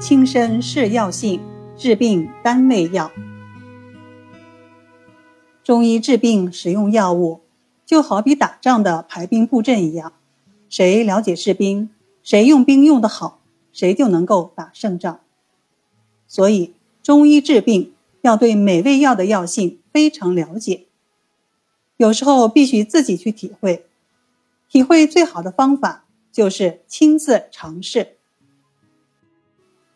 轻身是药性，治病单味药。中医治病使用药物，就好比打仗的排兵布阵一样，谁了解士兵，谁用兵用得好，谁就能够打胜仗。所以，中医治病要对每味药的药性非常了解，有时候必须自己去体会。体会最好的方法就是亲自尝试。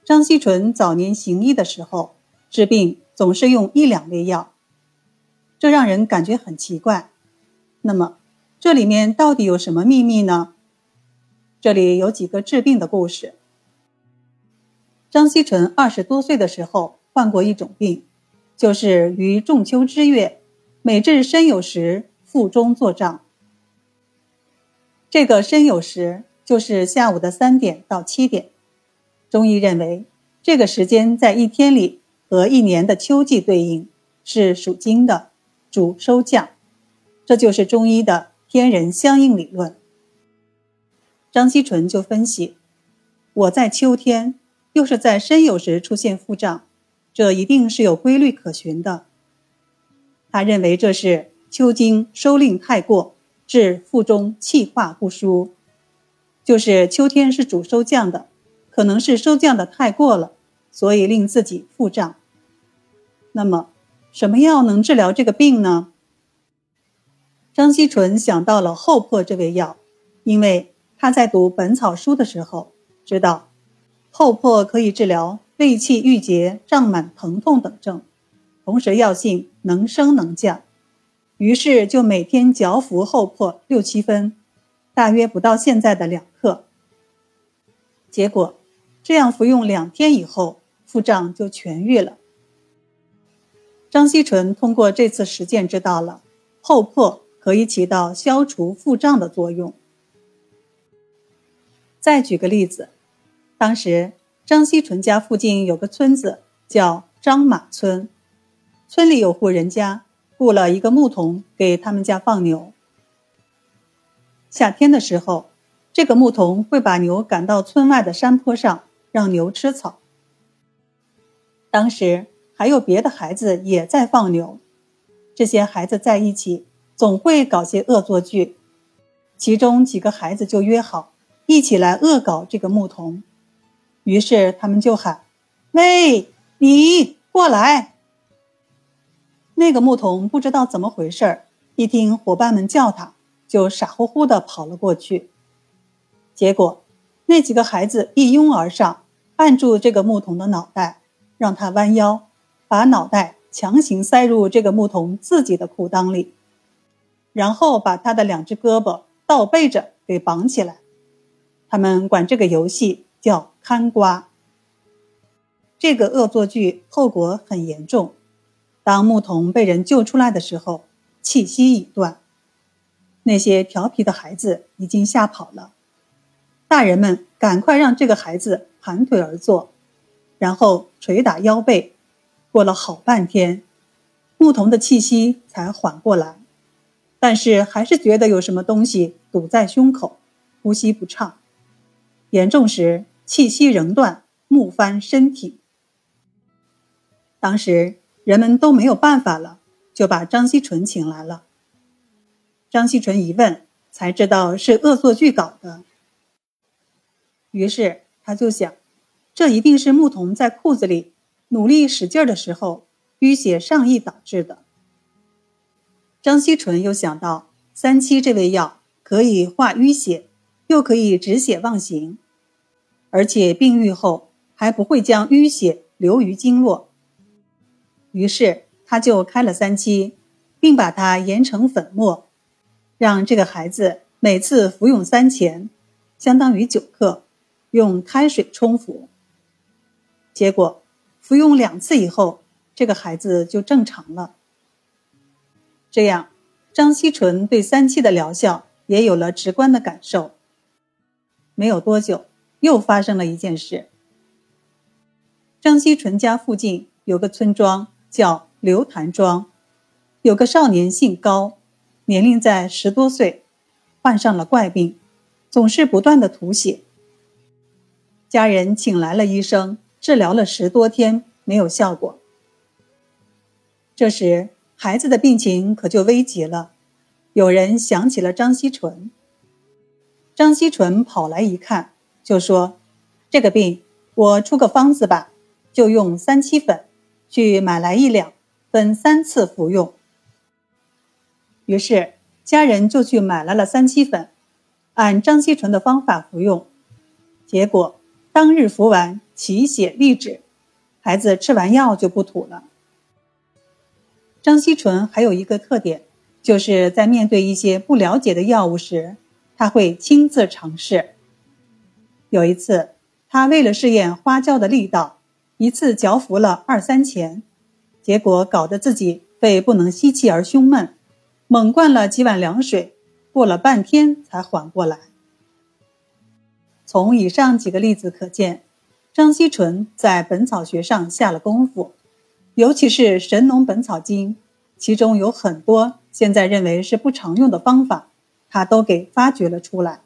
张锡纯早年行医的时候，治病总是用一两味药。这让人感觉很奇怪。那么，这里面到底有什么秘密呢？这里有几个治病的故事。张锡纯二十多岁的时候患过一种病，就是于仲秋之月，每至申酉时腹中作胀。这个申酉时就是下午的三点到七点。中医认为，这个时间在一天里和一年的秋季对应，是属金的。主收降，这就是中医的天人相应理论。张锡纯就分析：我在秋天，又是在申酉时出现腹胀，这一定是有规律可循的。他认为这是秋经收令太过，致腹中气化不舒，就是秋天是主收降的，可能是收降的太过了，所以令自己腹胀。那么。什么药能治疗这个病呢？张锡纯想到了厚朴这味药，因为他在读《本草书》的时候知道，厚朴可以治疗胃气郁结、胀满、疼痛等症，同时药性能升能降，于是就每天嚼服厚朴六七分，大约不到现在的两克。结果，这样服用两天以后，腹胀就痊愈了。张锡纯通过这次实践知道了，厚朴可以起到消除腹胀的作用。再举个例子，当时张锡纯家附近有个村子叫张马村，村里有户人家雇了一个牧童给他们家放牛。夏天的时候，这个牧童会把牛赶到村外的山坡上，让牛吃草。当时。还有别的孩子也在放牛，这些孩子在一起总会搞些恶作剧，其中几个孩子就约好一起来恶搞这个牧童，于是他们就喊：“喂，你过来！”那个牧童不知道怎么回事一听伙伴们叫他，就傻乎乎的跑了过去。结果，那几个孩子一拥而上，按住这个牧童的脑袋，让他弯腰。把脑袋强行塞入这个牧童自己的裤裆里，然后把他的两只胳膊倒背着给绑起来。他们管这个游戏叫看瓜。这个恶作剧后果很严重。当牧童被人救出来的时候，气息已断。那些调皮的孩子已经吓跑了。大人们赶快让这个孩子盘腿而坐，然后捶打腰背。过了好半天，牧童的气息才缓过来，但是还是觉得有什么东西堵在胸口，呼吸不畅。严重时气息仍断，木翻身体。当时人们都没有办法了，就把张锡纯请来了。张锡纯一问，才知道是恶作剧搞的。于是他就想，这一定是牧童在裤子里。努力使劲的时候，淤血上溢导致的。张锡纯又想到三七这味药可以化淤血，又可以止血忘形，而且病愈后还不会将淤血流于经络。于是他就开了三七，并把它研成粉末，让这个孩子每次服用三钱，相当于九克，用开水冲服。结果。服用两次以后，这个孩子就正常了。这样，张锡纯对三七的疗效也有了直观的感受。没有多久，又发生了一件事。张锡纯家附近有个村庄叫刘潭庄，有个少年姓高，年龄在十多岁，患上了怪病，总是不断的吐血。家人请来了医生。治疗了十多天没有效果。这时，孩子的病情可就危急了。有人想起了张锡纯。张锡纯跑来一看，就说：“这个病，我出个方子吧，就用三七粉，去买来一两，分三次服用。”于是家人就去买来了三七粉，按张锡纯的方法服用。结果当日服完，起血立止，孩子吃完药就不吐了。张锡纯还有一个特点。就是在面对一些不了解的药物时，他会亲自尝试。有一次，他为了试验花椒的力道，一次嚼服了二三钱，结果搞得自己肺不能吸气而胸闷，猛灌了几碗凉水，过了半天才缓过来。从以上几个例子可见，张锡纯在本草学上下了功夫，尤其是《神农本草经》，其中有很多。现在认为是不常用的方法，他都给发掘了出来。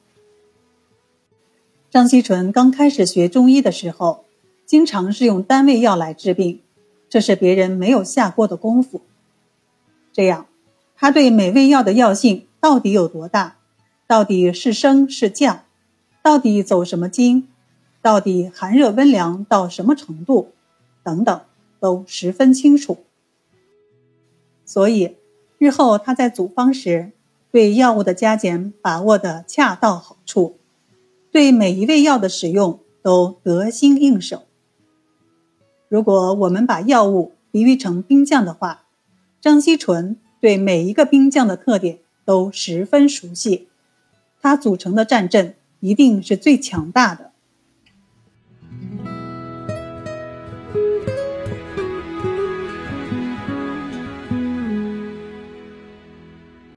张锡纯刚开始学中医的时候，经常是用单味药来治病，这是别人没有下过的功夫。这样，他对每味药的药性到底有多大，到底是升是降，到底走什么经，到底寒热温凉到什么程度，等等，都十分清楚。所以。日后他在组方时，对药物的加减把握的恰到好处，对每一味药的使用都得心应手。如果我们把药物比喻成兵将的话，张锡纯对每一个兵将的特点都十分熟悉，他组成的战阵一定是最强大的。